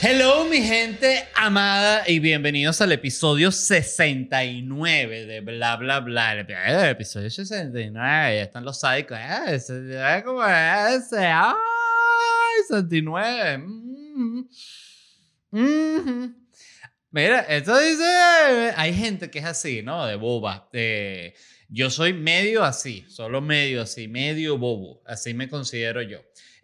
Hello, mi gente amada, y bienvenidos al episodio 69 de Bla Bla Bla. El episodio 69, ya están los sádicos. Eh, ese. ¡Ay! 69. Mm, mm. Mira, esto dice. Hay gente que es así, ¿no? De boba. Eh, yo soy medio así, solo medio así, medio bobo. Así me considero yo.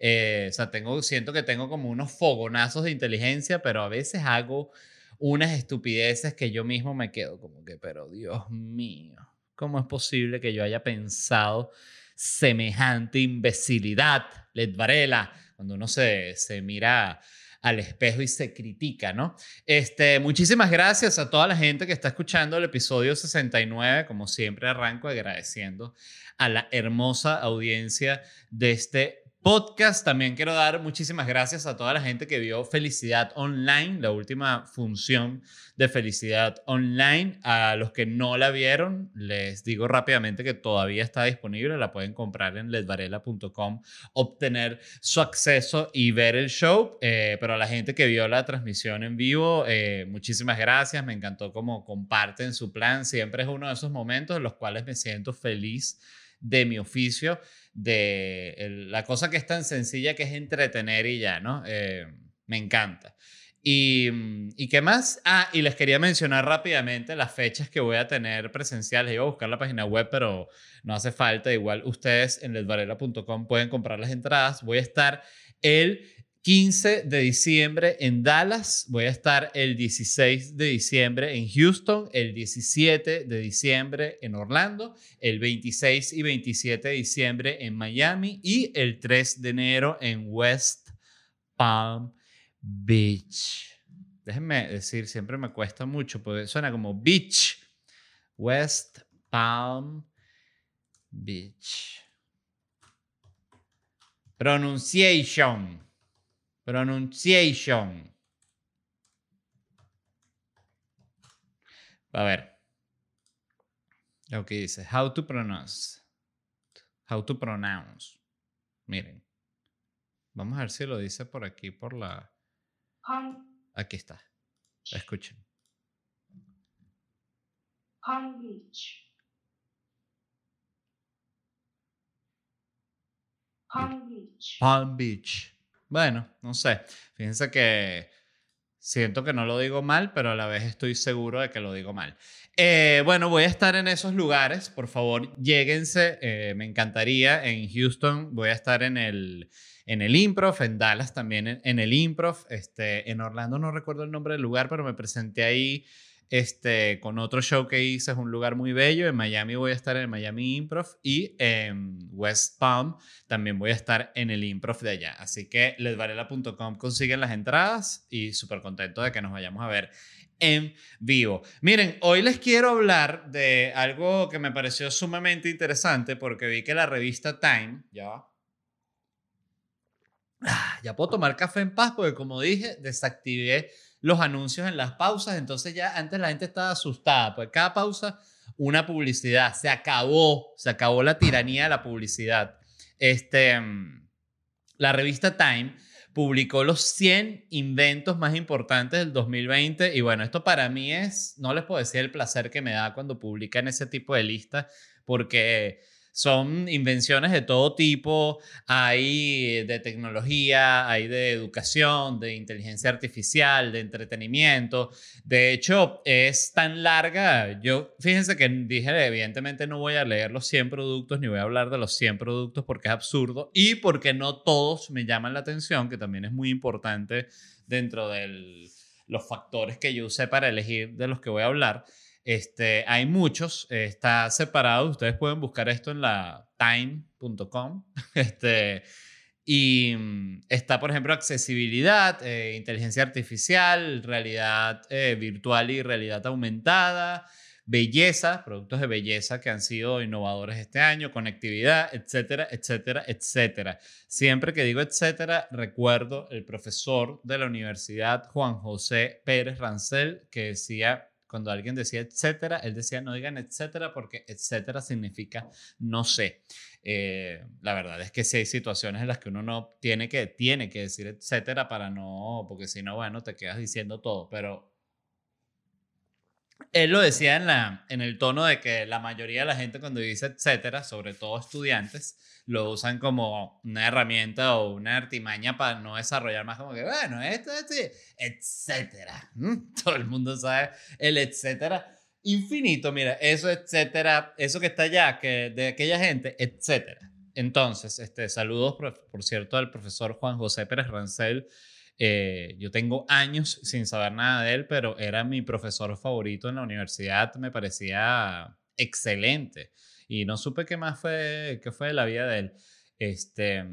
Eh, o sea, tengo, siento que tengo como unos fogonazos de inteligencia, pero a veces hago unas estupideces que yo mismo me quedo como que, pero Dios mío, ¿cómo es posible que yo haya pensado semejante imbecilidad? Led Varela, cuando uno se, se mira al espejo y se critica, ¿no? Este, muchísimas gracias a toda la gente que está escuchando el episodio 69. Como siempre, arranco agradeciendo a la hermosa audiencia de este podcast. También quiero dar muchísimas gracias a toda la gente que vio Felicidad Online, la última función de Felicidad Online. A los que no la vieron, les digo rápidamente que todavía está disponible. La pueden comprar en ledvarela.com, obtener su acceso y ver el show. Eh, pero a la gente que vio la transmisión en vivo, eh, muchísimas gracias. Me encantó cómo comparten su plan. Siempre es uno de esos momentos en los cuales me siento feliz de mi oficio de la cosa que es tan sencilla que es entretener y ya, ¿no? Eh, me encanta. Y, mm, y, qué más? Ah, y les quería mencionar rápidamente las fechas que voy a tener presenciales. Iba a buscar la página web, pero no hace falta. Igual ustedes en ledvarela.com pueden comprar las entradas. Voy a estar el 15 de diciembre en Dallas, voy a estar el 16 de diciembre en Houston, el 17 de diciembre en Orlando, el 26 y 27 de diciembre en Miami y el 3 de enero en West Palm Beach. Déjenme decir, siempre me cuesta mucho porque suena como beach. West Palm Beach. Pronunciation. Pronunciation. A ver. Lo que dice. How to pronounce. How to pronounce. Miren. Vamos a ver si lo dice por aquí, por la... Aquí está. Escuchen. Palm Beach. Palm Beach. Palm Beach. Bueno, no sé. Fíjense que siento que no lo digo mal, pero a la vez estoy seguro de que lo digo mal. Eh, bueno, voy a estar en esos lugares. Por favor, lléguense. Eh, me encantaría. En Houston voy a estar en el, en el Improv, en Dallas también en, el Improv. Este, en Orlando no recuerdo el nombre del lugar, pero me presenté ahí este, con otro show que hice, es un lugar muy bello. En Miami voy a estar en Miami Improv y en West Palm también voy a estar en el Improv de allá. Así que ledvarela.com consiguen las entradas y súper contento de que nos vayamos a ver en vivo. Miren, hoy les quiero hablar de algo que me pareció sumamente interesante porque vi que la revista Time, ya ah, ya puedo tomar café en paz porque como dije, desactivé los anuncios en las pausas, entonces ya antes la gente estaba asustada, pues cada pausa una publicidad, se acabó, se acabó la tiranía de la publicidad. Este, la revista Time publicó los 100 inventos más importantes del 2020 y bueno, esto para mí es, no les puedo decir el placer que me da cuando publican ese tipo de listas porque son invenciones de todo tipo, hay de tecnología, hay de educación, de inteligencia artificial, de entretenimiento. De hecho, es tan larga, yo fíjense que dije, evidentemente no voy a leer los 100 productos ni voy a hablar de los 100 productos porque es absurdo y porque no todos me llaman la atención, que también es muy importante dentro de los factores que yo usé para elegir de los que voy a hablar. Este, hay muchos, está separado, ustedes pueden buscar esto en la time.com. Este, y mm, está, por ejemplo, accesibilidad, eh, inteligencia artificial, realidad eh, virtual y realidad aumentada, belleza, productos de belleza que han sido innovadores este año, conectividad, etcétera, etcétera, etcétera. Siempre que digo etcétera, recuerdo el profesor de la universidad, Juan José Pérez Rancel, que decía cuando alguien decía etcétera, él decía no digan etcétera porque etcétera significa no sé. Eh, la verdad es que sí hay situaciones en las que uno no tiene que, tiene que decir etcétera para no, porque si no, bueno, te quedas diciendo todo, pero él lo decía en, la, en el tono de que la mayoría de la gente cuando dice etcétera, sobre todo estudiantes, lo usan como una herramienta o una artimaña para no desarrollar más como que, bueno, esto, esto, etcétera. Todo el mundo sabe el etcétera. Infinito, mira, eso, etcétera, eso que está allá, que de aquella gente, etcétera. Entonces, este, saludos, por, por cierto, al profesor Juan José Pérez Rancel, eh, yo tengo años sin saber nada de él, pero era mi profesor favorito en la universidad, me parecía excelente. Y no supe qué más fue, qué fue de la vida de él. Este,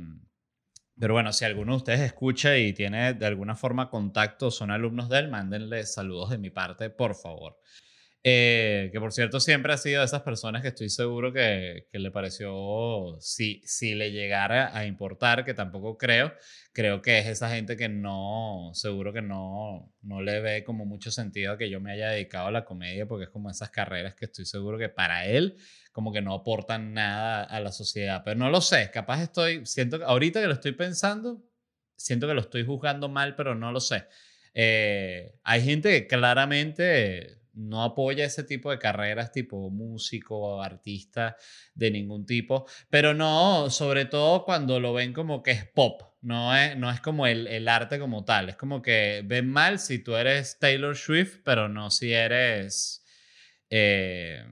pero bueno, si alguno de ustedes escucha y tiene de alguna forma contacto, son alumnos de él, mándenle saludos de mi parte, por favor. Eh, que por cierto siempre ha sido de esas personas que estoy seguro que, que, le pareció, si, si le llegara a importar, que tampoco creo, creo que es esa gente que no, seguro que no, no le ve como mucho sentido que yo me haya dedicado a la comedia, porque es como esas carreras que estoy seguro que para él como que no aportan nada a la sociedad, pero no lo sé, capaz estoy, siento que ahorita que lo estoy pensando, siento que lo estoy juzgando mal, pero no lo sé. Eh, hay gente que claramente no apoya ese tipo de carreras tipo músico o artista de ningún tipo, pero no, sobre todo cuando lo ven como que es pop, no es, no es como el, el arte como tal, es como que ven mal si tú eres Taylor Swift, pero no si eres, eh,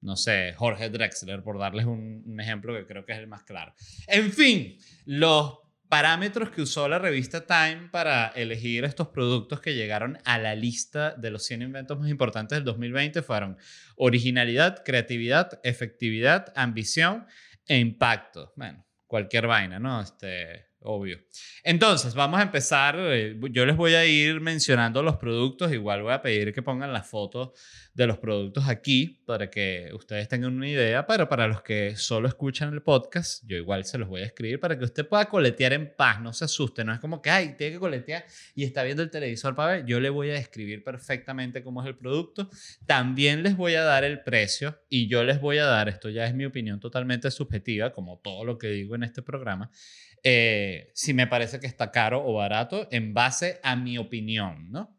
no sé, Jorge Drexler, por darles un, un ejemplo que creo que es el más claro. En fin, los parámetros que usó la revista Time para elegir estos productos que llegaron a la lista de los 100 inventos más importantes del 2020 fueron originalidad, creatividad, efectividad, ambición e impacto. Bueno, cualquier vaina, ¿no? Este, obvio. Entonces, vamos a empezar. Eh, yo les voy a ir mencionando los productos. Igual voy a pedir que pongan las fotos de los productos aquí para que ustedes tengan una idea. Pero para los que solo escuchan el podcast, yo igual se los voy a escribir para que usted pueda coletear en paz. No se asuste. No es como que, ay, tiene que coletear y está viendo el televisor para ver. Yo le voy a describir perfectamente cómo es el producto. También les voy a dar el precio y yo les voy a dar, esto ya es mi opinión totalmente subjetiva, como todo lo que digo en este programa eh, si me parece que está caro o barato en base a mi opinión, ¿no?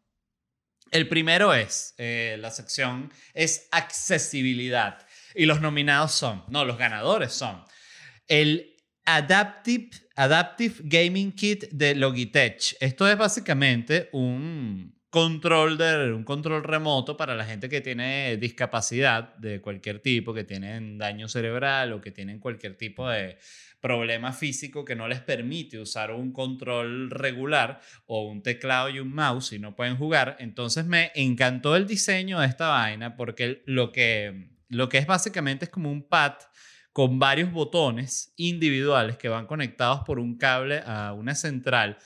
El primero es, eh, la sección es accesibilidad y los nominados son, no, los ganadores son el Adaptive, Adaptive Gaming Kit de Logitech. Esto es básicamente un control, de, un control remoto para la gente que tiene discapacidad de cualquier tipo, que tienen daño cerebral o que tienen cualquier tipo de problema físico que no les permite usar un control regular o un teclado y un mouse y no pueden jugar. Entonces me encantó el diseño de esta vaina porque lo que, lo que es básicamente es como un pad con varios botones individuales que van conectados por un cable a una central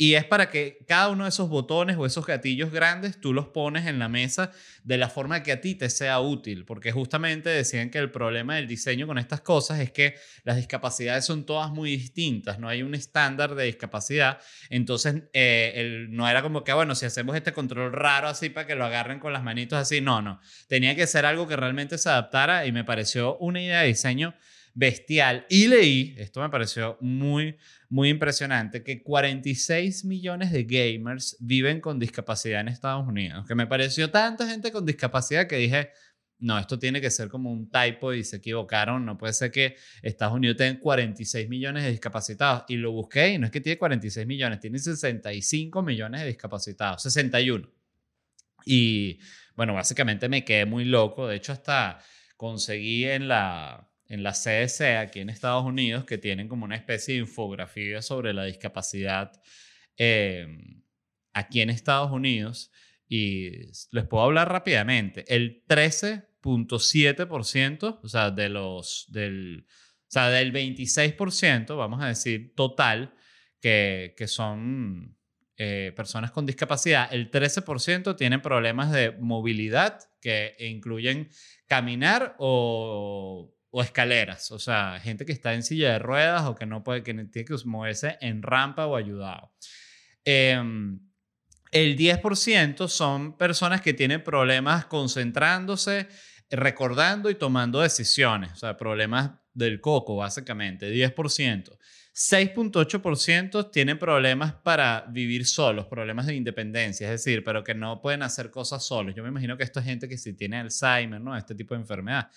y es para que cada uno de esos botones o esos gatillos grandes tú los pones en la mesa de la forma que a ti te sea útil, porque justamente decían que el problema del diseño con estas cosas es que las discapacidades son todas muy distintas, no hay un estándar de discapacidad, entonces eh, no era como que, bueno, si hacemos este control raro así para que lo agarren con las manitos así, no, no, tenía que ser algo que realmente se adaptara y me pareció una idea de diseño bestial. Y leí, esto me pareció muy, muy impresionante, que 46 millones de gamers viven con discapacidad en Estados Unidos. Que me pareció tanta gente con discapacidad que dije, no, esto tiene que ser como un typo y se equivocaron. No puede ser que Estados Unidos tenga 46 millones de discapacitados. Y lo busqué y no es que tiene 46 millones, tiene 65 millones de discapacitados, 61. Y bueno, básicamente me quedé muy loco. De hecho, hasta conseguí en la, en la CDC aquí en Estados Unidos que tienen como una especie de infografía sobre la discapacidad em, aquí en Estados Unidos y les puedo hablar rápidamente. El 13.7%, o sea, de los, del, o sea, del 26%, vamos a decir, total, que, que son eh, personas con discapacidad, el 13% tienen problemas de movilidad que incluyen caminar o o escaleras, o sea, gente que está en silla de ruedas o que no puede, que tiene que moverse en rampa o ayudado. Em, El 10% son personas que tienen problemas concentrándose, recordando y tomando decisiones. O sea, problemas del coco, básicamente. 10%. 6.8% tienen problemas para vivir solos, problemas de independencia, es decir, pero que no pueden hacer cosas solos. Yo me imagino que esto es gente que si tiene Alzheimer, ¿no? Este tipo de enfermedad.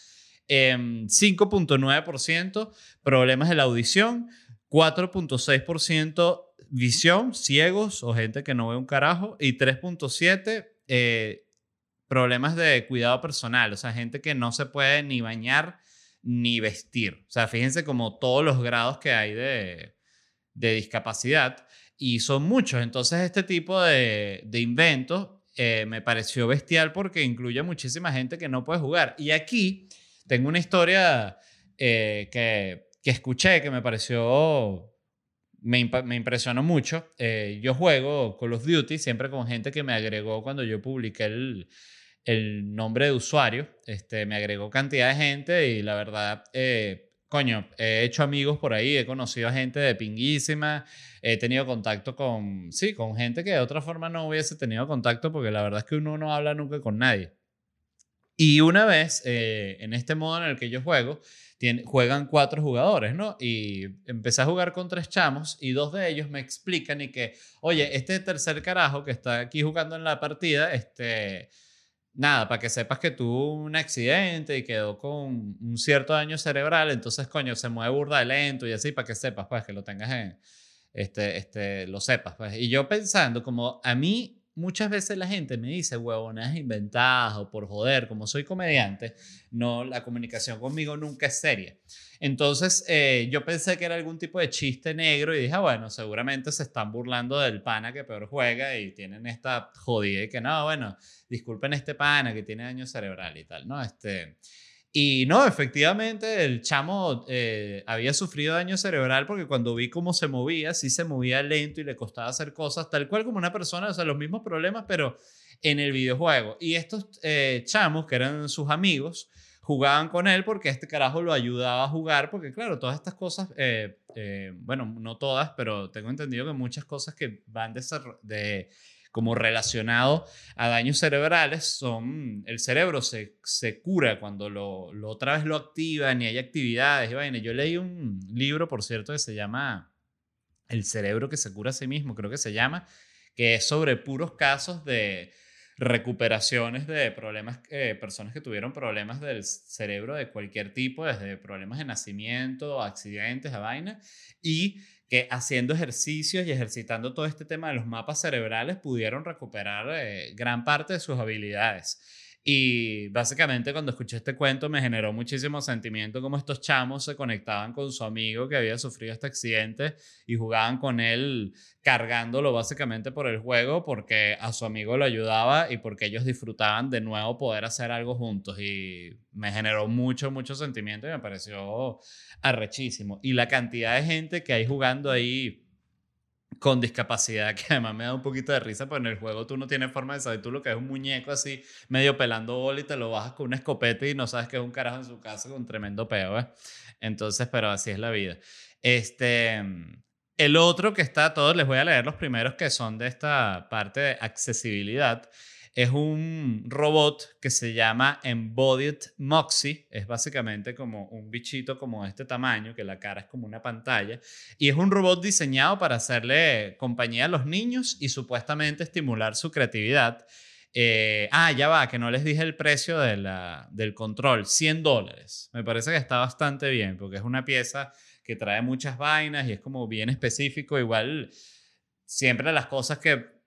5.9% em, problemas de la audición, 4.6% visión, ciegos o gente que no ve un carajo, y 3.7% eh, problemas de cuidado personal, o sea, gente que no se puede ni bañar ni vestir. O sea, fíjense como todos los grados que hay de, discapacidad y son muchos. Entonces, este tipo de, inventos eh, me pareció bestial porque incluye muchísima gente que no puede jugar. Y aquí tengo una historia eh, que, escuché que me pareció me, impresionó mucho. Eh, yo juego Call of Duty siempre con gente que me agregó cuando yo publiqué el, el nombre de usuario. Este, me agregó cantidad de gente y la verdad, eh, coño, he hecho amigos por ahí, he conocido a gente de pinguísima, he tenido contacto con, sí, con gente que de otra forma no hubiese tenido contacto porque la verdad es que uno no habla nunca con nadie. Y una vez, eh, en este modo en el que yo juego, juegan cuatro jugadores, ¿no? Y empecé a jugar con tres chamos y dos de ellos me explican y que, oye, este tercer carajo que está aquí jugando en la partida, este nada, para que sepas que tuvo un accidente y quedó con un cierto daño cerebral, entonces, coño, se mueve burda de lento y así, para que sepas, pues, que lo tengas en, este, este, lo sepas, pues. Y yo pensando, como a mí muchas veces la gente me dice huevonas inventadas o por joder, como soy comediante, no, la comunicación conmigo nunca es seria. Entonces eh, yo pensé que era algún tipo de chiste negro y dije, ah, bueno, seguramente se están burlando del pana que peor juega y tienen esta jodida y que no, bueno, disculpen este pana que tiene daño cerebral y tal, ¿no? Este, y no, efectivamente, el chamo eh, había sufrido daño cerebral porque cuando vi cómo se movía, sí se movía lento y le costaba hacer cosas tal cual como una persona, o sea, los mismos problemas, pero en el videojuego. Y estos eh, chamos, que eran sus amigos, jugaban con él porque este carajo lo ayudaba a jugar, porque claro, todas estas cosas, eh, bueno, no todas, pero tengo entendido que muchas cosas que van de, de como relacionado a daños cerebrales son, el cerebro se, se cura cuando lo, lo, otra vez lo activan y hay actividades y. Yo leí un libro, por cierto, que se llama El cerebro que se cura a sí mismo, creo que se llama, que es sobre puros casos de recuperaciones de problemas, eh, personas que tuvieron problemas del cerebro de cualquier tipo, desde problemas de nacimiento, accidentes, a vaina, y que haciendo ejercicios y ejercitando todo este tema de los mapas cerebrales pudieron recuperar eh, gran parte de sus habilidades. Y básicamente cuando escuché este cuento me generó muchísimo sentimiento como estos chamos se conectaban con su amigo que había sufrido este accidente y jugaban con él cargándolo básicamente por el juego porque a su amigo lo ayudaba y porque ellos disfrutaban de nuevo poder hacer algo juntos y me generó mucho, mucho sentimiento y me pareció arrechísimo. Y la cantidad de gente que hay jugando ahí con discapacidad, que además me da un poquito de risa, porque en el juego tú no tienes forma de saber tú lo que es un muñeco así, medio pelando bola y te lo bajas con una escopeta y no sabes que es un carajo en su casa con tremendo peo, ¿eh? Entonces, pero así es la vida. Este, el otro que está, todos les voy a leer los primeros que son de esta parte de accesibilidad es un robot que se llama Embodied Moxie. Es básicamente como un bichito como este tamaño, que la cara es como una pantalla. Y es un robot diseñado para hacerle compañía a los niños y supuestamente estimular su creatividad. Eh, ah, ya va, que no les dije el precio de la, del control. 100 dólares. Me parece que está bastante bien porque es una pieza que trae muchas vainas y es como bien específico. Igual, siempre las cosas que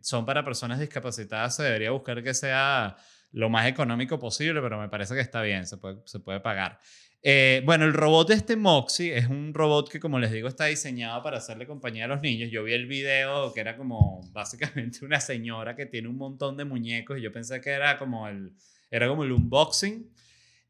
son para personas discapacitadas, se debería buscar que sea lo más económico posible, pero me parece que está bien, se puede, se puede pagar. Eh, bueno, el robot de este Moxie es un robot que, como les digo, está diseñado para hacerle compañía a los niños. Yo vi el video que era como básicamente una señora que tiene un montón de muñecos y yo pensé que era como el, era como el unboxing.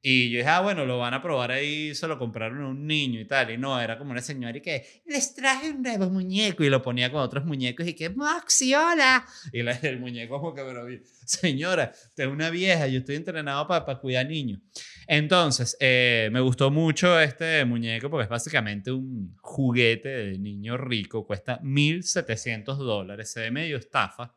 Y yo dije, ah, bueno, lo van a probar ahí, se lo compraron a un niño y tal. Y no, era como una señora y que les traje un nuevo muñeco y lo ponía con otros muñecos y que, Moxie, hola. Y la- el muñeco como que, pero, señora, usted es una vieja, yo estoy entrenado para cuidar niños. Entonces, eh, me gustó mucho este muñeco porque es básicamente un juguete de niño rico, cuesta 1.700 dólares, se ve medio estafa,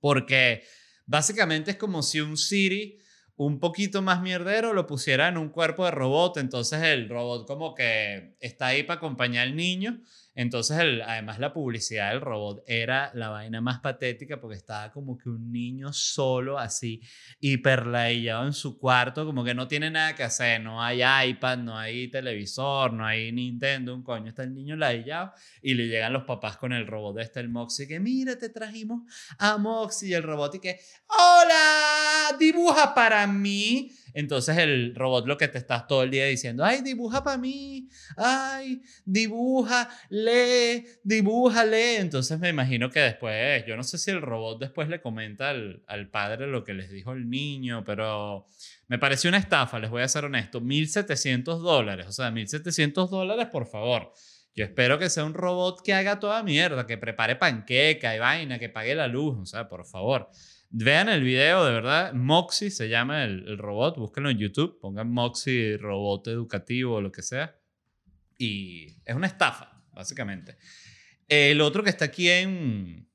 porque básicamente es como si un Siri un poquito más mierdero lo pusiera en un cuerpo de robot, entonces el robot como que está ahí para acompañar al niño, entonces además la publicidad del robot era la vaina más patética porque estaba como que un niño solo así hiperlaillado en su cuarto, como que no tiene nada que hacer, no hay iPad, no hay televisor, no hay Nintendo, un coño, está el niño laillado y le llegan los papás con el robot este, el Moxie, que mira, te trajimos a Moxie y el robot y que, hola, dibuja para mí. Entonces el robot lo que te estás todo el día diciendo, ay, dibuja para mí, ay, dibuja, lee, dibuja, lee. Entonces me imagino que después, yo no sé si el robot después le comenta al, al padre lo que les dijo el niño, pero me pareció una estafa, les voy a ser honesto, 1.700 dólares, o sea, 1.700 dólares, por favor. Yo espero que sea un robot que haga toda mierda, que prepare panqueca y vaina, que pague la luz, o sea, por favor. Vean el video, de verdad. Moxie se llama el, el robot. Búsquenlo en YouTube. Pongan Moxie robot educativo o lo que sea. Y es una estafa, básicamente. El otro que está aquí en...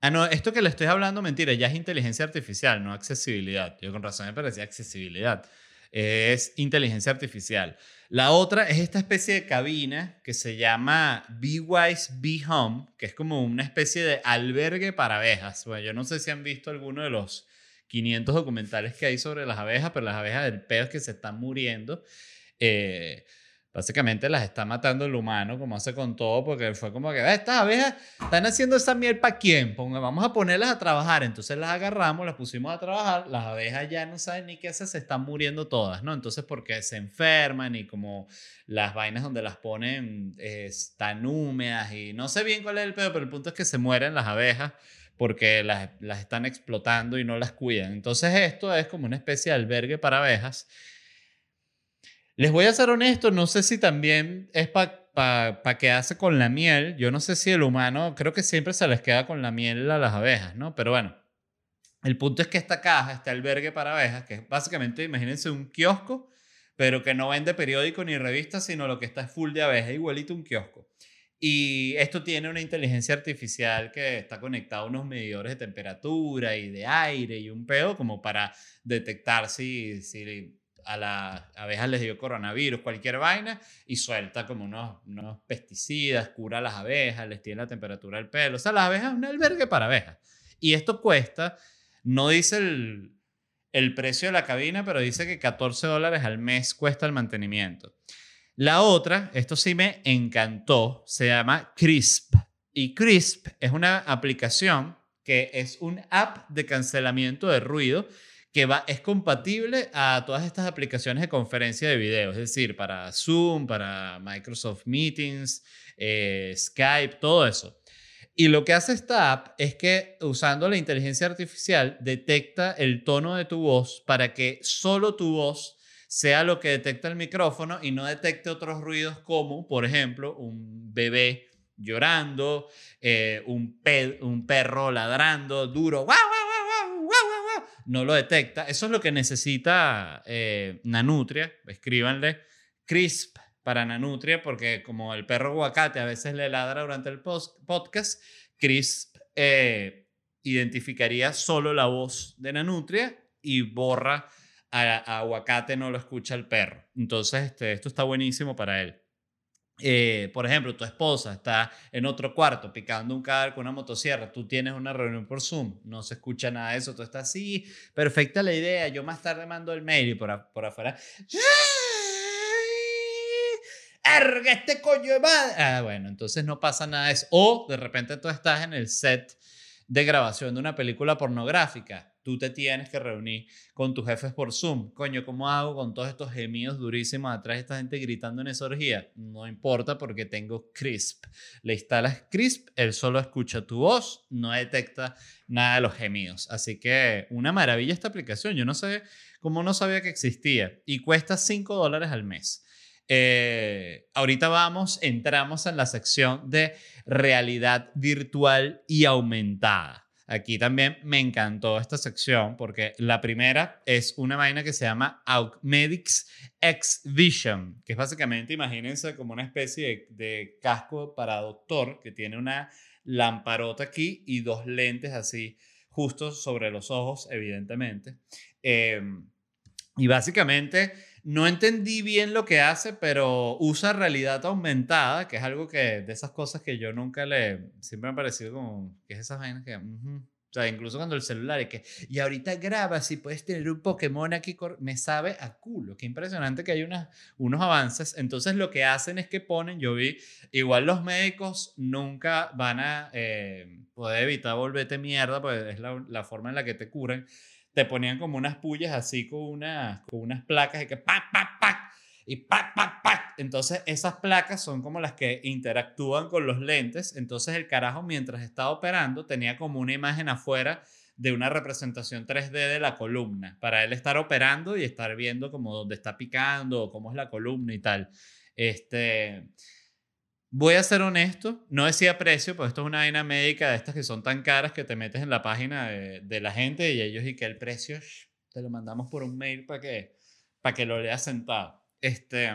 Ah, no, esto que le estoy hablando, mentira, ya es inteligencia artificial, no accesibilidad. Yo con razón me parecía accesibilidad. Es inteligencia artificial. La otra es esta especie de cabina que se llama Be Wise Be Home, que es como una especie de albergue para abejas. Bueno, yo no sé si han visto alguno de los 500 documentales que hay sobre las abejas, pero las abejas del pedo es que se están muriendo. Eh, básicamente las está matando el humano, como hace con todo, porque fue como que, "Ah, estas abejas están haciendo esa miel para quién, Ponga- vamos a ponerlas a trabajar. Entonces las agarramos, las pusimos a trabajar, las abejas ya no saben ni qué hacer, se están muriendo todas, ¿no? Entonces porque se enferman y como las vainas donde las ponen eh, están húmedas y no sé bien cuál es el pedo, pero el punto es que se mueren las abejas porque las, las están explotando y no las cuidan. Entonces esto es como una especie de albergue para abejas. Les voy a ser honesto, no sé si también es para pa, pa quedarse con la miel. Yo no sé si el humano, creo que siempre se les queda con la miel a las abejas, ¿no? Pero bueno, el punto es que esta caja, este albergue para abejas, que es básicamente, imagínense un kiosco, pero que no vende periódico ni revistas, sino lo que está es full de abejas, igualito un kiosco. Y esto tiene una inteligencia artificial que está conectada a unos medidores de temperatura y de aire y un pedo como para detectar si, si a las abejas les dio coronavirus, cualquier vaina, y suelta como unos, unos pesticidas, cura a las abejas, les tiene la temperatura del pelo. O sea, las abejas es un albergue para abejas. Y esto cuesta, no dice el, el precio de la cabina, pero dice que 14 dólares al mes cuesta el mantenimiento. La otra, esto sí me encantó, se llama Crisp. Y Crisp es una aplicación que es un app de cancelamiento de ruido que va, es compatible a todas estas aplicaciones de conferencia de video, es decir, para Zoom, para Microsoft Meetings, eh, Skype, todo eso. Y lo que hace esta app es que usando la inteligencia artificial detecta el tono de tu voz para que solo tu voz sea lo que detecta el micrófono y no detecte otros ruidos como, por ejemplo, un bebé llorando, eh, un, un perro ladrando duro, guau, guau, guau, guau, guau. No lo detecta. Eso es lo que necesita eh, Nanutria. Escríbanle crisp para Nanutria, porque como el perro aguacate a veces le ladra durante el podcast, Crisp eh, identificaría solo la voz de Nanutria y borra a, a aguacate, no lo escucha el perro. Entonces, este, esto está buenísimo para él. Eh, por ejemplo, tu esposa está en otro cuarto picando un cadáver con una motosierra, tú tienes una reunión por Zoom, no se escucha nada de eso, tú estás así, perfecta la idea, yo más tarde mando el mail y por, a- por afuera... ¡Erga, este coño de madre! Ah, bueno, entonces no pasa nada de eso. O de repente tú estás en el set de grabación de una película pornográfica tú te tienes que reunir con tus jefes por Zoom. Coño, ¿cómo hago con todos estos gemidos durísimos atrás de esta gente gritando en esa orgía? No importa porque tengo Crisp. Le instalas Crisp, él solo escucha tu voz, no detecta nada de los gemidos. Así que una maravilla esta aplicación. Yo no sé cómo no sabía que existía y cuesta 5 dólares al mes. Eh, ahorita vamos, entramos en la sección de realidad virtual y aumentada. Aquí también me encantó esta sección porque la primera es una vaina que se llama Augmedix X Vision, que es básicamente, imagínense, como una especie de, casco para doctor que tiene una lamparota aquí y dos lentes así justo sobre los ojos, evidentemente. Em, y básicamente no entendí bien lo que hace, pero usa realidad aumentada, que es algo que, de esas cosas que yo nunca le, siempre me ha parecido como, que es esas vainas que, o sea, incluso cuando el celular es que, y ahorita grabas y puedes tener un Pokémon aquí, me sabe a culo, qué impresionante que hay unos avances. Entonces lo que hacen es que ponen, yo vi, igual los médicos nunca van a eh, poder evitar volverte mierda, pues es la forma en la que te curan te ponían como unas pullas así con, unas, con unas placas y que ¡pac, pac, pac! Y ¡pac, pac, pac! Entonces esas placas son como las que interactúan con los lentes. Entonces el carajo mientras estaba operando tenía como una imagen afuera de una representación 3D de la columna para él estar operando y estar viendo como dónde está picando cómo es la columna y tal. Este, Voy a ser honesto, no decía precio, pues esto es una vaina médica de estas que son tan caras que te metes en la página de, la gente y ellos y que el precio te lo mandamos por un mail para que, para que lo leas sentado. Este,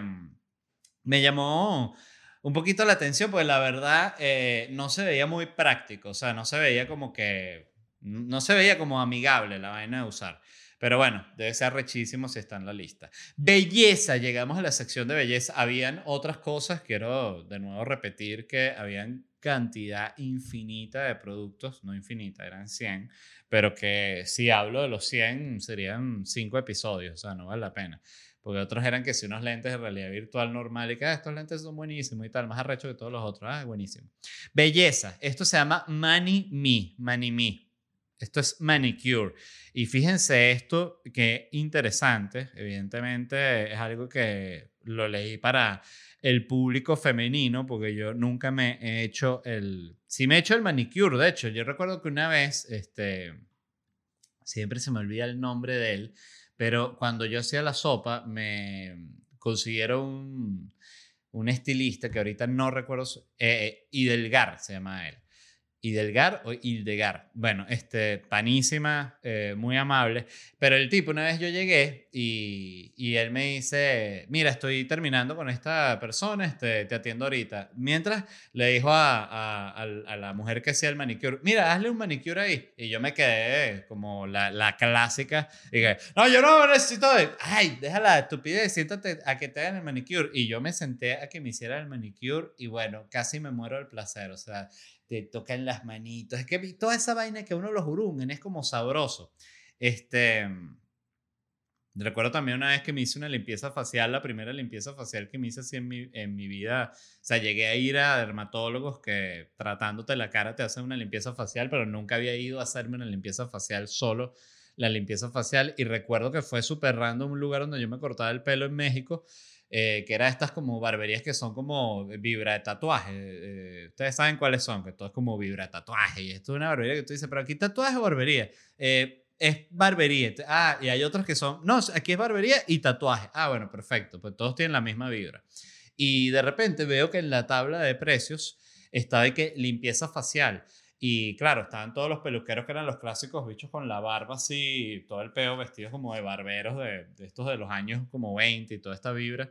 me llamó un poquito la atención, pues la verdad eh, no se veía muy práctico, o sea, no se veía como que, no se veía como amigable la vaina de usar. Pero bueno, debe ser rechísimo si está en la lista. Belleza, llegamos a la sección de belleza. Habían otras cosas, quiero de nuevo repetir que habían cantidad infinita de productos, no infinita, eran 100, pero que si hablo de los 100 serían 5 episodios, o sea, no vale la pena. Porque otros eran que si unos lentes de realidad virtual normal y que ah, estos lentes son buenísimos y tal, más arrecho que todos los otros, ah, buenísimo. Belleza, esto se llama Money Me, Money Me. Esto es manicure. Y fíjense esto, que interesante. Evidentemente es algo que lo leí para el público femenino, porque yo nunca me he hecho el... Sí me he hecho el manicure, de hecho. Yo recuerdo que una vez, este, siempre se me olvida el nombre de él, pero cuando yo hacía la sopa, me consiguieron un, un estilista que ahorita no recuerdo, eh, Idelgar se llama él. Idelgar o Hildegar. Bueno, este, panísima, eh, muy amable. Pero el tipo, una vez yo llegué y, y, él me dice, mira, estoy terminando con esta persona, este, te atiendo ahorita. Mientras le dijo a, a, a, la mujer que hacía el manicure, mira, hazle un manicure ahí. Y yo me quedé como la, la clásica. Y dije, no, yo no necesito de... Ay, déjala la estupidez, siéntate a que te hagan el manicure. Y yo me senté a que me hiciera el manicure y bueno, casi me muero del placer. O sea, te tocan las manitos. Es que toda esa vaina que uno los urungen es como sabroso. Este. Recuerdo también una vez que me hice una limpieza facial, la primera limpieza facial que me hice así en mi, en mi vida. O sea, llegué a ir a dermatólogos que tratándote la cara te hacen una limpieza facial, pero nunca había ido a hacerme una limpieza facial solo la limpieza facial. Y recuerdo que fue súper random un lugar donde yo me cortaba el pelo en México eh, que era estas como barberías que son como vibra de tatuaje. Eh, ustedes saben cuáles son, que todo es como vibra de tatuaje. Y esto es una barbería que tú dices, pero aquí tatuaje o barbería. Eh, es barbería. Ah, y hay otros que son, no, aquí es barbería y tatuaje. Ah, bueno, perfecto, pues todos tienen la misma vibra. Y de repente veo que en la tabla de precios está de que limpieza facial. Y claro, estaban todos los peluqueros que eran los clásicos bichos con la barba así, todo el peo vestidos como de barberos de, de estos de los años como 20 y toda esta vibra.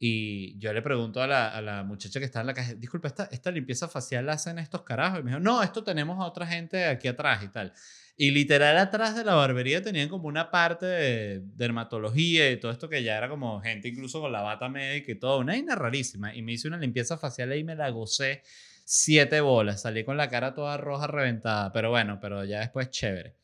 Y yo le pregunto a la, a la muchacha que está en la caja, disculpa, ¿esta, ¿esta limpieza facial la hacen estos carajos? Y me dijo, no, esto tenemos a otra gente aquí atrás y tal. Y literal atrás de la barbería tenían como una parte de dermatología y todo esto que ya era como gente incluso con la bata médica y todo, una vaina rarísima. Y me hice una limpieza facial y me la gocé siete bolas. Salí con la cara toda roja reventada, pero bueno, pero ya después chévere.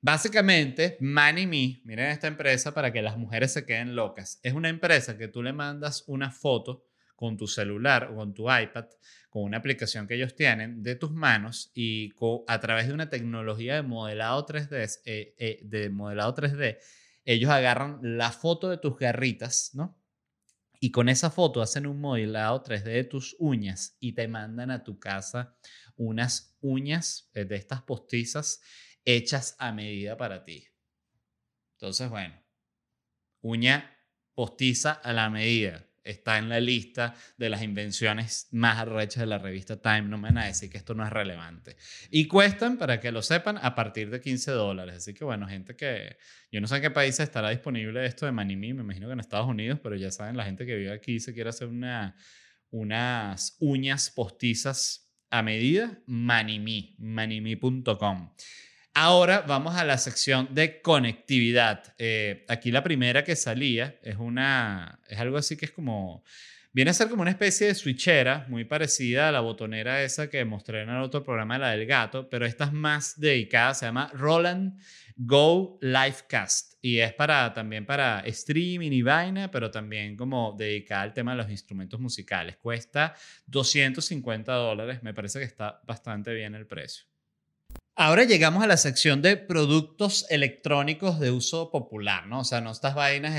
Básicamente, Money Me, miren esta empresa para que las mujeres se queden locas. Es una empresa que tú le mandas una foto con tu celular o con tu iPad, con una aplicación que ellos tienen de tus manos y a través de una tecnología de modelado 3D, eh, eh, de modelado 3D, ellos agarran la foto de tus garritas, ¿no? Y con esa foto hacen un modelado 3D de tus uñas y te mandan a tu casa unas uñas eh, de estas postizas hechas a medida para ti. Entonces, bueno, uña postiza a la medida. Está en la lista de las invenciones más arrechas de la revista Time. No me van a decir que esto no es relevante. Y cuestan, para que lo sepan, a partir de 15 dólares. Así que, bueno, gente que. Yo no sé en qué países estará disponible esto de Manimi. Me imagino que en Estados Unidos, pero ya saben, la gente que vive aquí se quiere hacer una, unas uñas postizas a medida. Manimi, manimi.com. Ahora vamos a la sección de conectividad. Eh, aquí la primera que salía es una, es algo así que es como, viene a ser como una especie de switchera muy parecida a la botonera esa que mostré en el otro programa, la del gato, pero esta es más dedicada, se llama Roland Go Livecast y es para también para streaming y vaina, pero también como dedicada al tema de los instrumentos musicales. Cuesta 250 dólares, me parece que está bastante bien el precio. Ahora llegamos a la sección de productos electrónicos de uso popular, ¿no? O sea, no estas vainas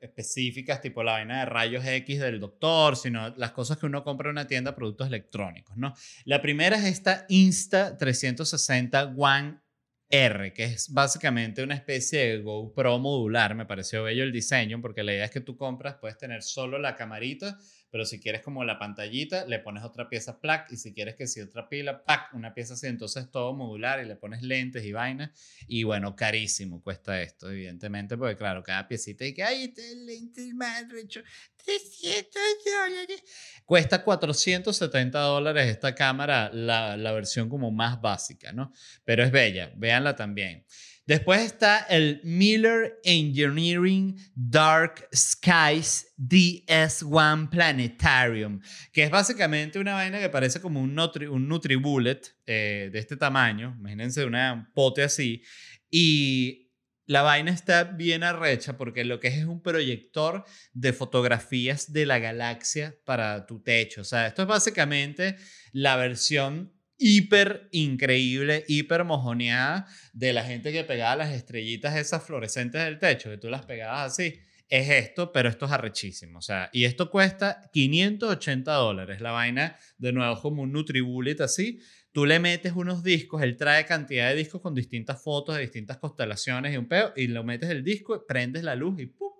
específicas, tipo la vaina de rayos X del doctor, sino las cosas que uno compra en una tienda, productos electrónicos, ¿no? La primera es esta Insta360 One R, que es básicamente una especie de GoPro modular. Me pareció bello el diseño, porque la idea es que tú compras, puedes tener solo la camarita pero si quieres como la pantallita, le pones otra pieza plac y si quieres que si otra pila, pack, una pieza así, entonces todo modular y le pones lentes y vainas. Y bueno, carísimo cuesta esto, evidentemente, porque claro, cada piecita y que, ay, este lente más recho, 300 dólares. Cuesta 470 dólares esta cámara, la, la versión como más básica, ¿no? Pero es bella, véanla también. Después está el Miller Engineering Dark Skies DS1 Planetarium, que es básicamente una vaina que parece como un, Nutri, un Nutribullet eh, de este tamaño. Imagínense una pote así. Y la vaina está bien arrecha porque lo que es es un proyector de fotografías de la galaxia para tu techo. O sea, esto es básicamente la versión hiper increíble, hiper mojoneada de la gente que pegaba las estrellitas esas fluorescentes del techo, que tú las pegabas así. Es esto, pero esto es arrechísimo. O sea, y esto cuesta 580 dólares. La vaina, de nuevo, como un Nutribullet así. Tú le metes unos discos, él trae cantidad de discos con distintas fotos de distintas constelaciones y un peo, y lo metes el disco, prendes la luz y ¡pum!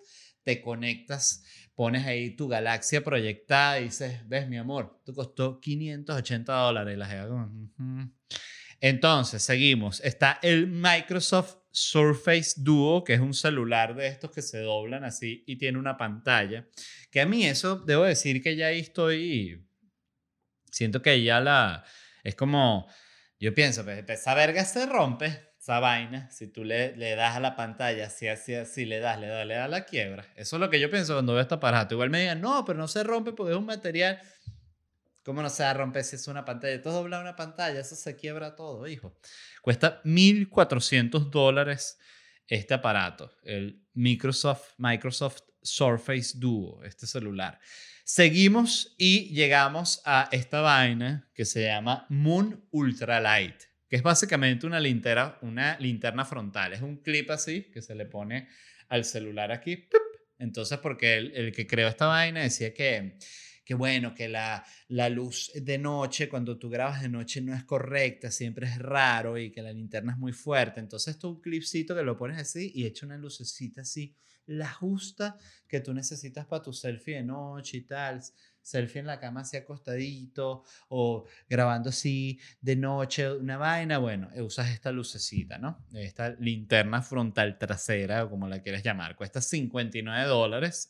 Te conectas pones ahí tu galaxia proyectada y dices, ves mi amor, tú costó 580 dólares. La Entonces, seguimos. Está el Microsoft Surface Duo, que es un celular de estos que se doblan así y tiene una pantalla. Que a mí eso, debo decir que ya ahí estoy, siento que ya la, es como, yo pienso, pues, esa verga se rompe, esa vaina, si tú le, le das a la pantalla, si así, así, le das, le das, le das la quiebra. Eso es lo que yo pienso cuando veo esta aparato. Igual me digan, no, pero no se rompe porque es un material. ¿Cómo no se va a romper si es una pantalla? Todo dobla una pantalla, eso se quiebra todo, hijo. Cuesta 1.400 dólares este aparato, el Microsoft, Microsoft Surface Duo, este celular. Seguimos y llegamos a esta vaina que se llama Moon Ultralight que es básicamente una linterna, una linterna frontal. Es un clip así que se le pone al celular aquí. Entonces, porque el, que creó esta vaina decía que, que bueno, que la, la luz de noche, cuando tú grabas de noche, no es correcta, siempre es raro y que la linterna es muy fuerte. Entonces, es un clipcito que lo pones así y echa una lucecita así, la justa que tú necesitas para tu selfie de noche y tal selfie en la cama así acostadito o grabando así de noche una vaina, bueno, eh, usas esta lucecita, ¿no? Esta linterna frontal trasera o como la quieres llamar. Cuesta 59 dólares.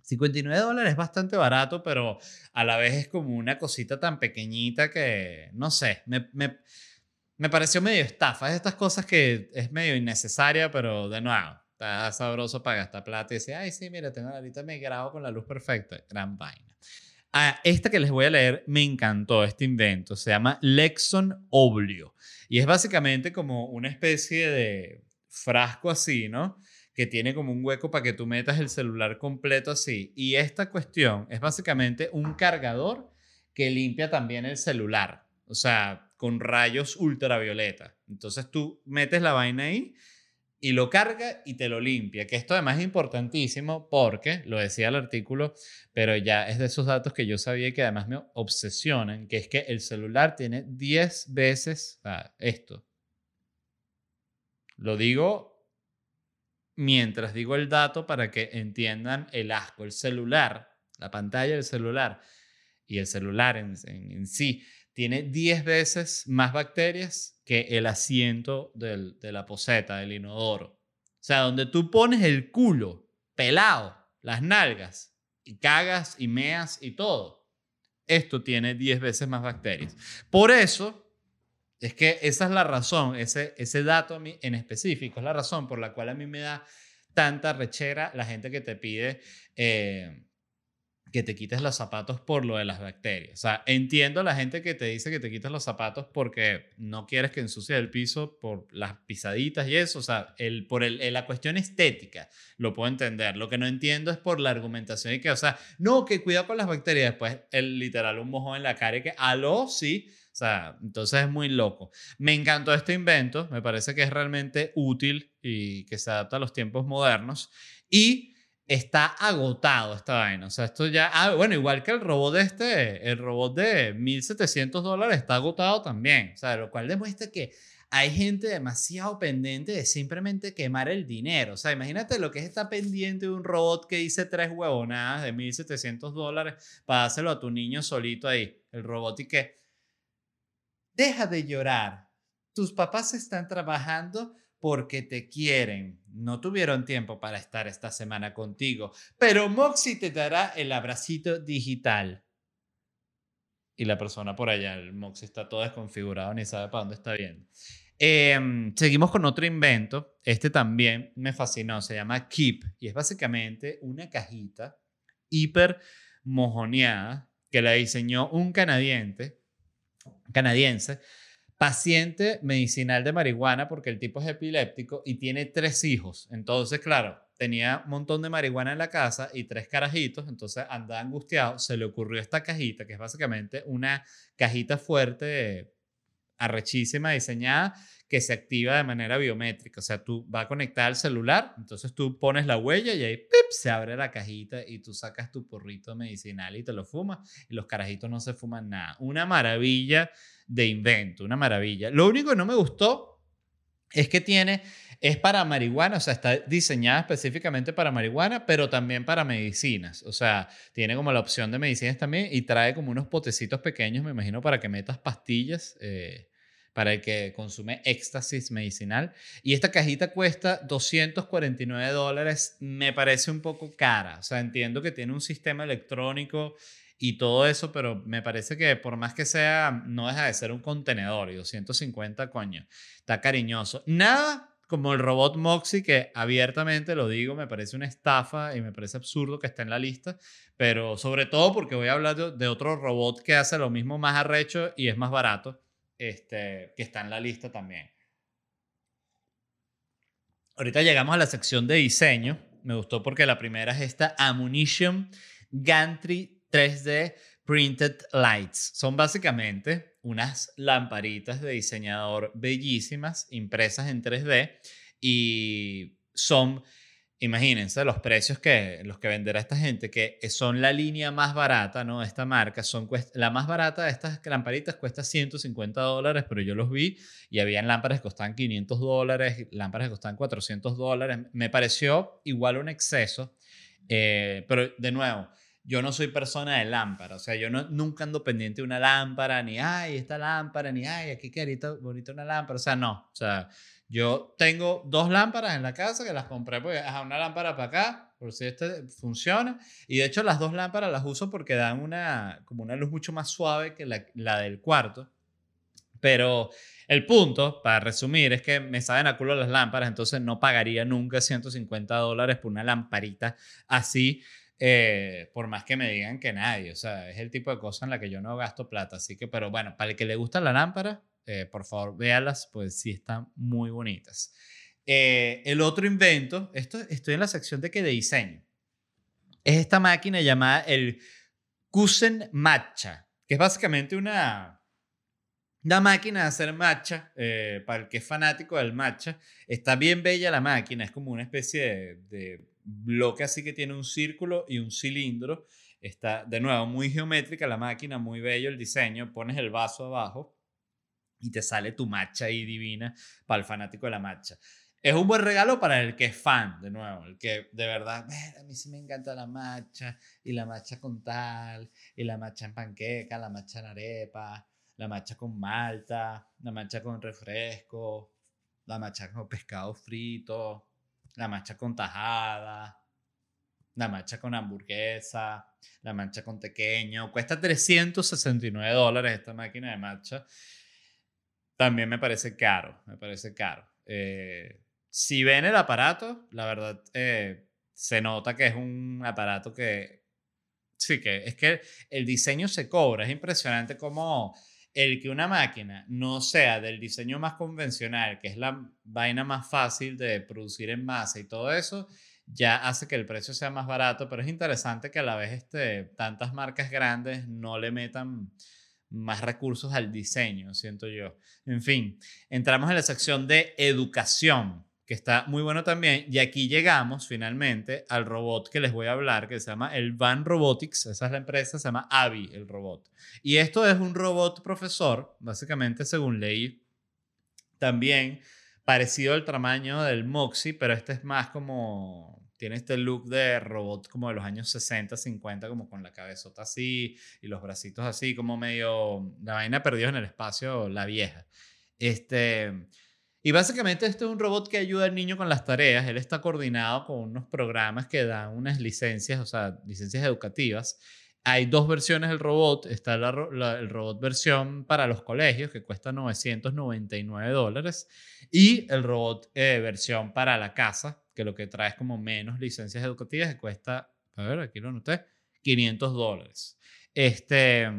59 eh, dólares es bastante barato, pero a la vez es como una cosita tan pequeñita que, no sé, me, me, me pareció medio estafa. Es estas cosas que es medio innecesaria, pero de nuevo, Está sabroso para gastar plata y decir, ay, sí, mira, tengo ahorita me grabo con la luz perfecta. Gran vaina. Ah, esta que les voy a leer me encantó, este invento. Se llama Lexon Oblio. Y es básicamente como una especie de frasco así, ¿no? que tiene como un hueco para que tú metas el celular completo así. Y esta cuestión es básicamente un cargador que limpia también el celular. O sea, con rayos ultravioleta. Entonces tú metes la vaina ahí y lo carga y te lo limpia. Que esto además es importantísimo porque, lo decía el artículo, pero ya es de esos datos que yo sabía que además me obsesionan, que es que el celular tiene 10 veces esto. Lo digo mientras digo el dato para que entiendan el asco. El celular, la pantalla del celular y el celular en, en sí tiene 10 veces más bacterias que el asiento de la poseta, del inodoro. O sea, donde tú pones el culo pelado, las nalgas, y cagas y meas y todo. Esto tiene 10 veces más bacterias. Por eso, es que esa es la razón, ese, dato en específico, es la razón por la cual a mí me da tanta rechera la gente que te pide eh, que te quites los zapatos por lo de las bacterias. O sea, entiendo a la gente que te dice que te quites los zapatos porque no quieres que ensucie el piso por las pisaditas y eso. O sea, el, por el, la cuestión estética lo puedo entender. Lo que no entiendo es por la argumentación y que, o sea, no, que cuidado con las bacterias. Después, el literal, un mojón en la cara y que, aló, sí. O sea, entonces es muy loco. Me encantó este invento. Me parece que es realmente útil y que se adapta a los tiempos modernos. Y está agotado esta vaina. O sea, esto ya. Ah, bueno, igual que el robot de este, el robot de 1700 dólares está agotado también. O sea, lo cual demuestra que hay gente demasiado pendiente de simplemente quemar el dinero. O sea, imagínate lo que es estar pendiente de un robot que dice tres huevonadas de 1700 dólares para dárselo a tu niño solito ahí. El robot y que. Deja de llorar. Tus papás están trabajando porque te quieren. No tuvieron tiempo para estar esta semana contigo, pero Moxie te dará el abracito digital. Y la persona por allá, el Moxie está todo desconfigurado, ni sabe para dónde está viendo. Em, seguimos con otro invento. Este también me fascinó. Se llama Keep y es básicamente una cajita hiper mojoneada que la diseñó un canadiense, canadiense paciente medicinal de marihuana porque el tipo es epiléptico y tiene tres hijos. Entonces, claro, tenía un montón de marihuana en la casa y tres carajitos, entonces andaba angustiado. Se le ocurrió esta cajita, que es básicamente una cajita fuerte, arrechísima, diseñada, que se activa de manera biométrica. O sea, tú vas a conectar al celular, entonces tú pones la huella y ahí ¡pip! se abre la cajita y tú sacas tu porrito medicinal y te lo fumas. Y los carajitos no se fuman nada. Una maravilla de invento, una maravilla. Lo único que no me gustó es que tiene, es para marihuana, o sea, está diseñada específicamente para marihuana, pero también para medicinas. O sea, tiene como la opción de medicinas también y trae como unos potecitos pequeños, me imagino, para que metas pastillas. Eh, para el que consume éxtasis medicinal. Y esta cajita cuesta 249 dólares. Me parece un poco cara. O sea, entiendo que tiene un sistema electrónico y todo eso, pero me parece que por más que sea, no deja de ser un contenedor y 250, coño, está cariñoso. Nada como el robot Moxie, que abiertamente lo digo, me parece una estafa y me parece absurdo que esté en la lista, pero sobre todo porque voy a hablar de, otro robot que hace lo mismo más arrecho y es más barato, este, que está en la lista también. Ahorita llegamos a la sección de diseño. Me gustó porque la primera es esta Ammunition Gantry 3D Printed Lights. Son básicamente unas lamparitas de diseñador bellísimas, impresas en 3D y son, imagínense los precios que los que venderá esta gente, que son la línea más barata, ¿no? Esta marca, son la más barata de estas lamparitas cuesta 150 dólares, pero yo los vi y habían lámparas que costaban 500 dólares, lámparas que costaban 400 dólares. Me pareció igual un exceso, eh, pero de nuevo, yo no soy persona de lámpara, o sea, yo no, nunca ando pendiente de una lámpara, ni, ay, esta lámpara, ni, ay, aquí qué bonita una lámpara, o sea, no, o sea, yo tengo dos lámparas en la casa que las compré porque, ajá, una lámpara para acá, por si este funciona, y de hecho las dos lámparas las uso porque dan una, como una luz mucho más suave que la, la del cuarto, pero el punto, para resumir, es que me saben a culo las lámparas, entonces no pagaría nunca 150 dólares por una lamparita así eh, por más que me digan que nadie, o sea, es el tipo de cosa en la que yo no gasto plata, así que, pero bueno, para el que le gusta la lámpara, eh, por favor, véalas, pues sí están muy bonitas. Eh, el otro invento, esto estoy en la sección de que de diseño, es esta máquina llamada el Kusen Matcha, que es básicamente una, una máquina de hacer matcha, eh, para el que es fanático del matcha. Está bien bella la máquina, es como una especie de, de bloque así que tiene un círculo y un cilindro. Está, de nuevo, muy geométrica la máquina, muy bello el diseño. Pones el vaso abajo y te sale tu matcha ahí divina para el fanático de la matcha. Es un buen regalo para el que es fan, de nuevo, el que de verdad, a mí sí me encanta la matcha, y la matcha con tal, y la matcha en panqueca, la matcha en arepa, la matcha con malta, la matcha con refresco, la matcha con pescado frito, la matcha con tajada, la matcha con hamburguesa, la matcha con tequeño. Cuesta 369 dólares esta máquina de matcha. También me parece caro, me parece caro. Eh, si ven el aparato, la verdad, eh, se nota que es un aparato que, sí, que es que el diseño se cobra. Es impresionante cómo el que una máquina no sea del diseño más convencional, que es la vaina más fácil de producir en masa y todo eso, ya hace que el precio sea más barato, pero es interesante que a la vez este, tantas marcas grandes no le metan más recursos al diseño, siento yo. En fin, entramos en la sección de educación que está muy bueno también. Y aquí llegamos finalmente al robot que les voy a hablar, que se llama el Van Robotics. Esa es la empresa, se llama Avi, el robot. Y esto es un robot profesor, básicamente según leí, también parecido al tamaño del Moxie, pero este es más como... Tiene este look de robot como de los años 60, 50, como con la cabezota así y los bracitos así, como medio la vaina perdida en el espacio, la vieja. Este, y básicamente este es un robot que ayuda al niño con las tareas. Él está coordinado con unos programas que dan unas licencias, o sea, licencias educativas. Hay dos versiones del robot. Está el robot versión para los colegios, que cuesta 999 dólares. Y el robot eh, versión para la casa, que lo que trae es como menos licencias educativas, que cuesta, a ver, aquí lo noté, 500 dólares. Este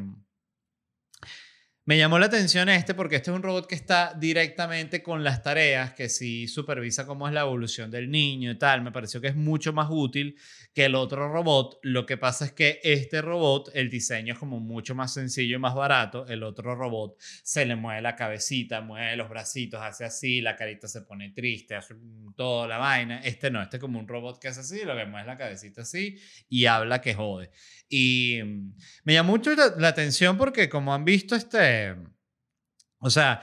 me llamó la atención este porque este es un robot que está directamente con las tareas, que sí supervisa cómo es la evolución del niño y tal. Me pareció que es mucho más útil que el otro robot. Lo que pasa es que este robot, el diseño es como mucho más sencillo y más barato. El otro robot se le mueve la cabecita, mueve los bracitos, hace así, la carita se pone triste, hace toda la vaina. Este no, este es como un robot que hace así, lo que mueve la cabecita así y habla que jode. Y mm, me llamó mucho la, atención porque como han visto este, o sea,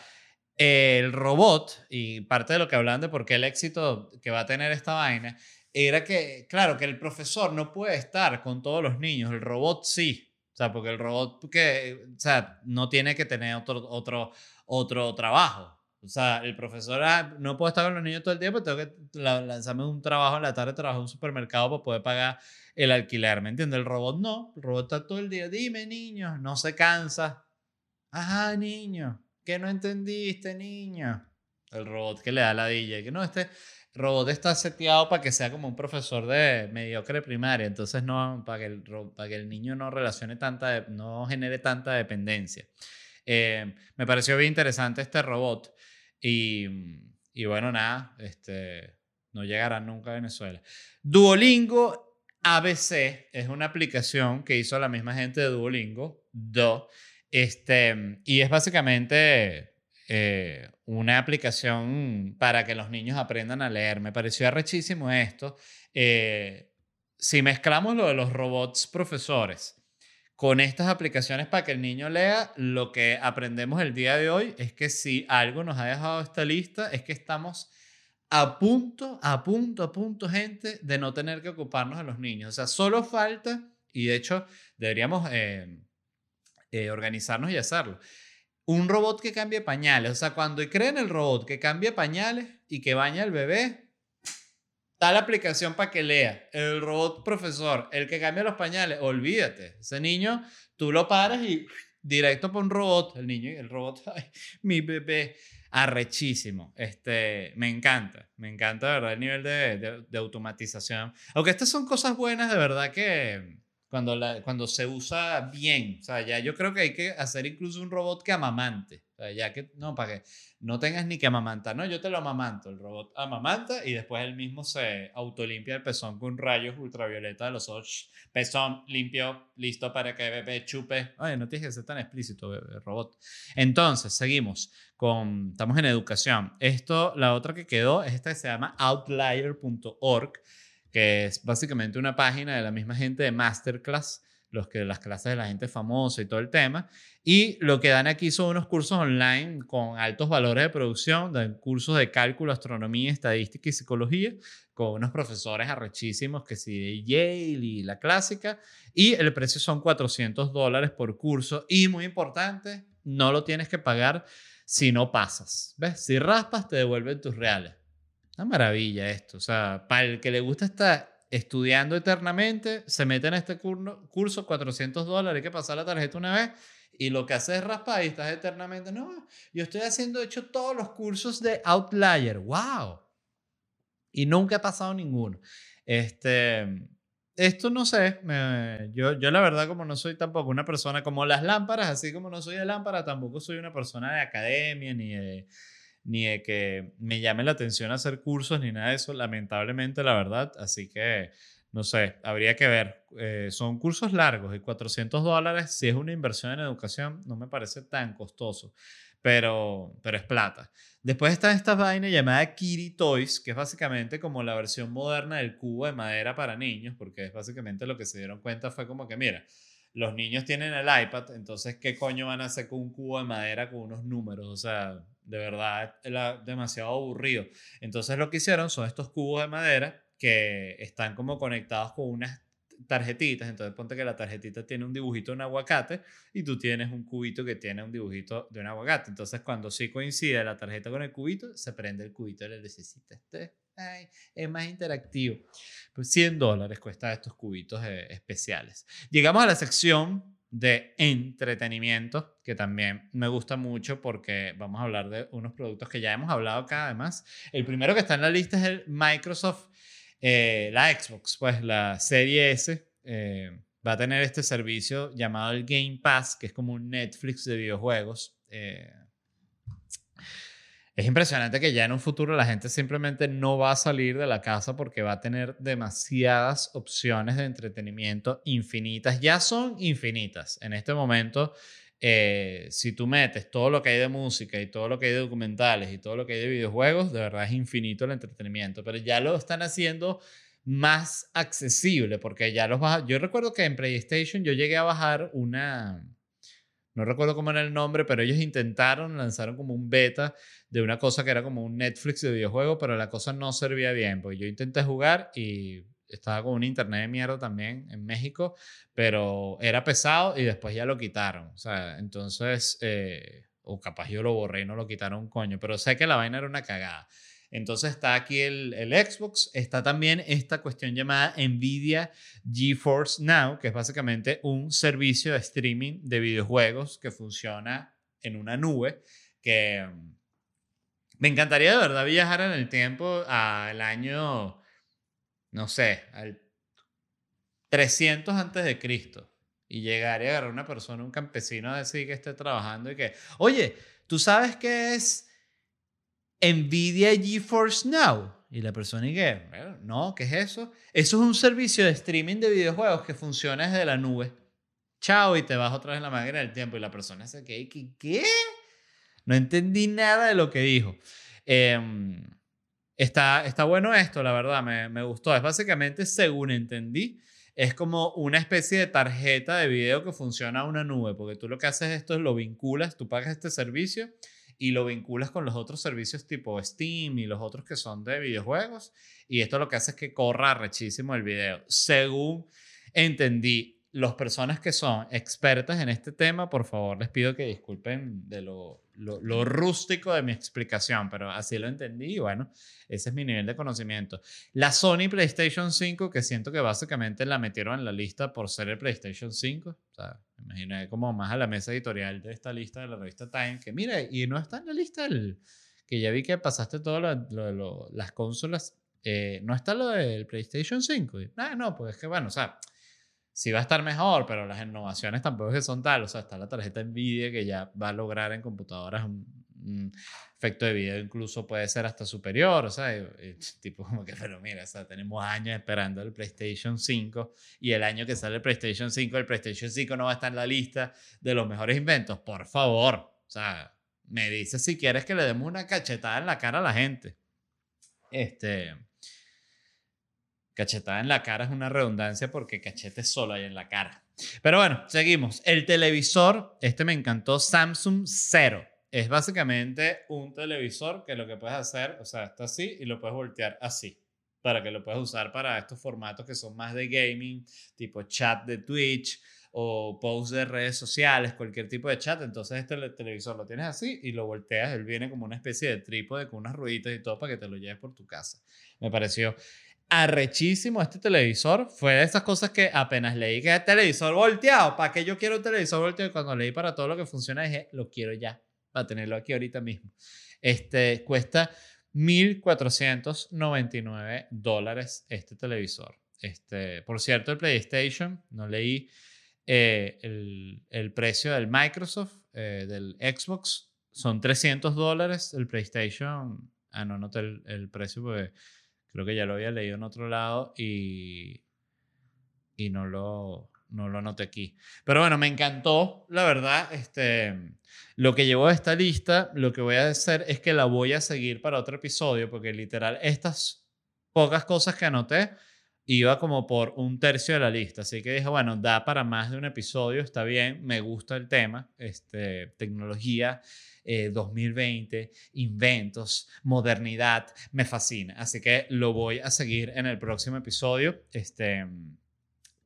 el robot y parte de lo que hablan de por qué el éxito que va a tener esta vaina era que, claro, que el profesor no puede estar con todos los niños, el robot sí. O sea, porque el robot que, o sea, no tiene que tener otro, otro, otro trabajo. O sea, el profesor ah, no puede estar con los niños todo el tiempo, tengo que lanzarme un trabajo en la tarde, trabajo en un supermercado para poder pagar el alquiler, ¿me entiendes? El robot no, el robot está todo el día, dime niño, no se cansa. Ajá, niño, ¿qué no entendiste, niño? El robot que le da la DJ, que no, este robot está seteado para que sea como un profesor de mediocre primaria, entonces no, para que el, para que el niño no relacione tanta, no genere tanta dependencia. Eh, me pareció bien interesante este robot y, y bueno, nada, este, no llegará nunca a Venezuela. Duolingo ABC es una aplicación que hizo la misma gente de Duolingo, Do, este, y es básicamente eh, una aplicación para que los niños aprendan a leer. Me pareció arrechísimo esto. Eh, si mezclamos lo de los robots profesores con estas aplicaciones para que el niño lea, lo que aprendemos el día de hoy es que si algo nos ha dejado esta lista es que estamos a punto, a punto, a punto, gente, de no tener que ocuparnos de los niños. O sea, solo falta, y de hecho deberíamos eh, eh, organizarnos y hacerlo, un robot que cambie pañales. O sea, cuando creen el robot que cambie pañales y que baña al bebé, tal aplicación para que lea. El robot profesor, el que cambia los pañales, olvídate. Ese niño, tú lo paras y directo por un robot. El niño y el robot, ay, mi bebé arrechísimo. Este, me encanta, me encanta, de verdad, el nivel de, de, automatización. Aunque estas son cosas buenas, de verdad, que cuando, la, cuando se usa bien, o sea, ya yo creo que hay que hacer incluso un robot que amamante. O ya que, no, para que no tengas ni que amamantar. No, yo te lo amamanto. El robot amamanta y después él mismo se autolimpia el pezón con rayos ultravioleta de los ojos. Pezón limpio, listo para que bebé chupe. Ay, no tienes que ser tan explícito, bebé, robot. Entonces, seguimos con, estamos en educación. Esto, la otra que quedó es esta que se llama outlier.org, que es básicamente una página de la misma gente de Masterclass los que las clases de la gente famosa y todo el tema. Y lo que dan aquí son unos cursos online con altos valores de producción, dan cursos de cálculo, astronomía, estadística y psicología, con unos profesores arrechísimos que sí de Yale y la clásica. Y el precio son 400 dólares por curso. Y muy importante, no lo tienes que pagar si no pasas. ¿Ves? Si raspas, te devuelven tus reales. Una maravilla esto. O sea, para el que le gusta esta estudiando eternamente, se mete en este curso, 400 dólares, hay que pasar la tarjeta una vez y lo que haces es raspar y estás eternamente, no, yo estoy haciendo, hecho todos los cursos de Outlier, wow. Y nunca he pasado ninguno. Este, esto no sé, yo, yo la verdad como no soy tampoco una persona como las lámparas, así como no soy de lámpara, tampoco soy una persona de academia ni de ni de que me llame la atención hacer cursos, ni nada de eso, lamentablemente, la verdad. Así que, no sé, habría que ver. Eh, son cursos largos y 400 dólares, si es una inversión en educación, no me parece tan costoso, pero, pero es plata. Después está esta vaina llamada Kitty Toys, que es básicamente como la versión moderna del cubo de madera para niños, porque es básicamente lo que se dieron cuenta fue como que, mira, los niños tienen el iPad, entonces, ¿qué coño van a hacer con un cubo de madera con unos números? O sea, de verdad, era demasiado aburrido. Entonces, lo que hicieron son estos cubos de madera que están como conectados con unas tarjetitas. Entonces, ponte que la tarjetita tiene un dibujito de un aguacate y tú tienes un cubito que tiene un dibujito de un aguacate. Entonces, cuando sí coincide la tarjeta con el cubito, se prende el cubito de la lucecita. Este es más interactivo. Pues 100 dólares cuesta estos cubitos eh, especiales. Llegamos a la sección de entretenimiento, que también me gusta mucho porque vamos a hablar de unos productos que ya hemos hablado acá además. El primero que está en la lista es el Microsoft, eh, la Xbox, pues la serie S. Eh, va a tener este servicio llamado el Game Pass, que es como un Netflix de videojuegos. Es impresionante que ya en un futuro la gente simplemente no va a salir de la casa porque va a tener demasiadas opciones de entretenimiento infinitas. Ya son infinitas. En este momento, eh, si tú metes todo lo que hay de música y todo lo que hay de documentales y todo lo que hay de videojuegos, de verdad es infinito el entretenimiento. Pero ya lo están haciendo más accesible porque ya los baja. Yo recuerdo que en PlayStation yo llegué a bajar una no recuerdo cómo era el nombre, pero ellos intentaron, lanzaron como un beta de una cosa que era como un Netflix de videojuegos, pero la cosa no servía bien, porque yo intenté jugar y estaba con un internet de mierda también en México, pero era pesado y después ya lo quitaron. O sea, entonces, eh, o capaz yo lo borré y no lo quitaron coño, pero sé que la vaina era una cagada. Entonces está aquí el, Xbox, está también esta cuestión llamada Nvidia GeForce Now, que es básicamente un servicio de streaming de videojuegos que funciona en una nube, que mm, me encantaría de verdad viajar en el tiempo al año, no sé, al 300 antes de Cristo y llegar y agarrar a una persona, un campesino, a decir que esté trabajando y que, oye, ¿tú sabes qué es Nvidia GeForce Now. Y la persona y que, no, ¿qué es eso? Eso es un servicio de streaming de videojuegos que funciona desde la nube. Chao, y te vas otra vez en la máquina del tiempo. Y la persona se que, ¿qué? No entendí nada de lo que dijo. Em, está, está bueno esto, la verdad, me, me gustó. Es básicamente, según entendí, es como una especie de tarjeta de video que funciona a una nube, porque tú lo que haces esto es lo vinculas, tú pagas este servicio y lo vinculas con los otros servicios tipo Steam y los otros que son de videojuegos. Y esto lo que hace es que corra rechísimo el video. Según entendí, las personas que son expertas en este tema, por favor, les pido que disculpen de lo, lo, rústico de mi explicación, pero así lo entendí y bueno, ese es mi nivel de conocimiento. La Sony PlayStation 5, que siento que básicamente la metieron en la lista por ser el PlayStation 5, o sea, me imaginé como más a la mesa editorial de esta lista de la revista Time, que mira, y no está en la lista el, que ya vi que pasaste todas lo, las consolas, eh, no está lo del PlayStation 5. Ah, no, pues es que bueno, o sea sí va a estar mejor, pero las innovaciones tampoco es que son tal. O sea, está la tarjeta NVIDIA que ya va a lograr en computadoras un, un efecto de video incluso puede ser hasta superior. O sea, y- y tipo como que, pero mira, o sea, tenemos años esperando el PlayStation 5 y el año que sale el PlayStation 5, el PlayStation 5 no va a estar en la lista de los mejores inventos. Por favor, o sea, me dices si quieres que le demos una cachetada en la cara a la gente. Este. Cachetada en la cara es una redundancia porque cachete solo hay en la cara. Pero bueno, seguimos. El televisor, este me encantó, Samsung Zero. Es básicamente un televisor que lo que puedes hacer, o sea, está así y lo puedes voltear así. Para que lo puedas usar para estos formatos que son más de gaming, tipo chat de Twitch o post de redes sociales, cualquier tipo de chat. Entonces este le- televisor lo tienes así y lo volteas. Él viene como una especie de trípode con unas rueditas y todo para que te lo lleves por tu casa. Me pareció arrechísimo este televisor. Fue de estas cosas que apenas leí que es televisor volteado. ¿Para qué yo quiero un televisor volteado? Y Cuando leí para todo lo que funciona dije, lo quiero ya. Para tenerlo aquí ahorita mismo. Este cuesta 1.499 dólares este televisor. Este, por cierto, el PlayStation, no leí eh, el, el precio del Microsoft, eh, del Xbox, son 300 dólares. El PlayStation, ah, no noté el, el precio porque creo que ya lo había leído en otro lado y, y no, lo, no lo anoté aquí. Pero bueno, me encantó, la verdad, este, lo que llevó a esta lista, lo que voy a hacer es que la voy a seguir para otro episodio porque literal estas pocas cosas que anoté iba como por un tercio de la lista. Así que dije, bueno, da para más de un episodio, está bien, me gusta el tema, este, tecnología. eh, 2020, inventos, modernidad, me fascina. Así que lo voy a seguir en el próximo episodio. Este,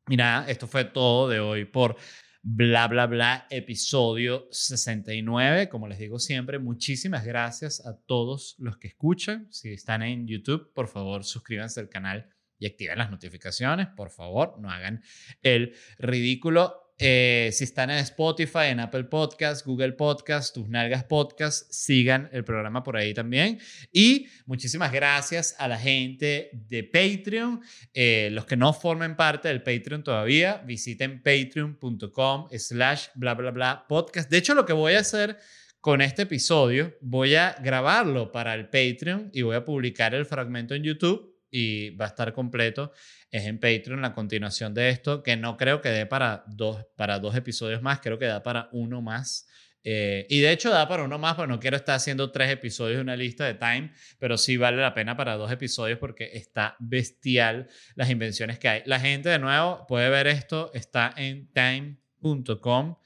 nada, esto fue todo de hoy por bla, bla, bla, episodio 69. Como les digo siempre, muchísimas gracias a todos los que escuchan. Si están en YouTube, por favor, suscríbanse al canal y activen las notificaciones. Por favor, no hagan el ridículo. Eh, si están en Spotify, en Apple Podcast, Google Podcast, Tus Nalgas Podcast, sigan el programa por ahí también. Y muchísimas gracias a la gente de Patreon. Eh, los que no formen parte del Patreon todavía, visiten patreon.com slash bla bla bla podcast. De hecho, lo que voy a hacer con este episodio, voy a grabarlo para el Patreon y voy a publicar el fragmento en YouTube y va a estar completo. Es en Patreon la continuación de esto, que no creo que dé para dos, para dos episodios más, creo que da para uno más. Eh, y de hecho da para uno más, porque no quiero estar haciendo tres episodios de una lista de Time, pero sí vale la pena para dos episodios porque está bestial las invenciones que hay. La gente de nuevo puede ver esto, está en time.com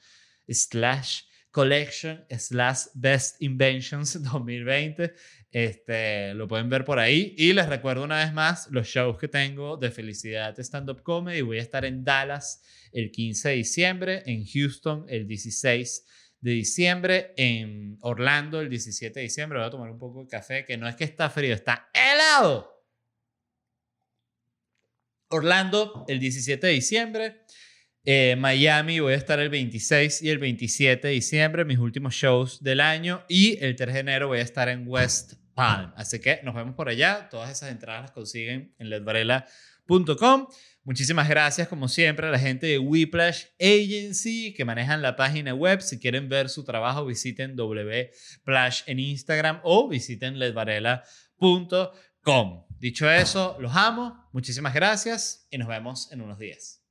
slash collection slash best inventions 2020. Este, lo pueden ver por ahí. Y les recuerdo una vez más los shows que tengo de Felicidad Stand Up Comedy. Voy a estar en Dallas el 15 de diciembre, en Houston el 16 de diciembre, en Orlando el 17 de diciembre. Voy a tomar un poco de café, que no es que está frío, está helado. Orlando el 17 de diciembre. Eh, Miami voy a estar el 26 y el 27 de diciembre, mis últimos shows del año. Y el 3 de enero voy a estar en West Palm. Así que nos vemos por allá. Todas esas entradas las consiguen en ledvarela.com. Muchísimas gracias, como siempre, a la gente de Whiplash Agency que manejan la página web. Si quieren ver su trabajo, visiten wplash en Instagram o visiten ledvarela.com. Dicho eso, los amo. Muchísimas gracias y nos vemos en unos días.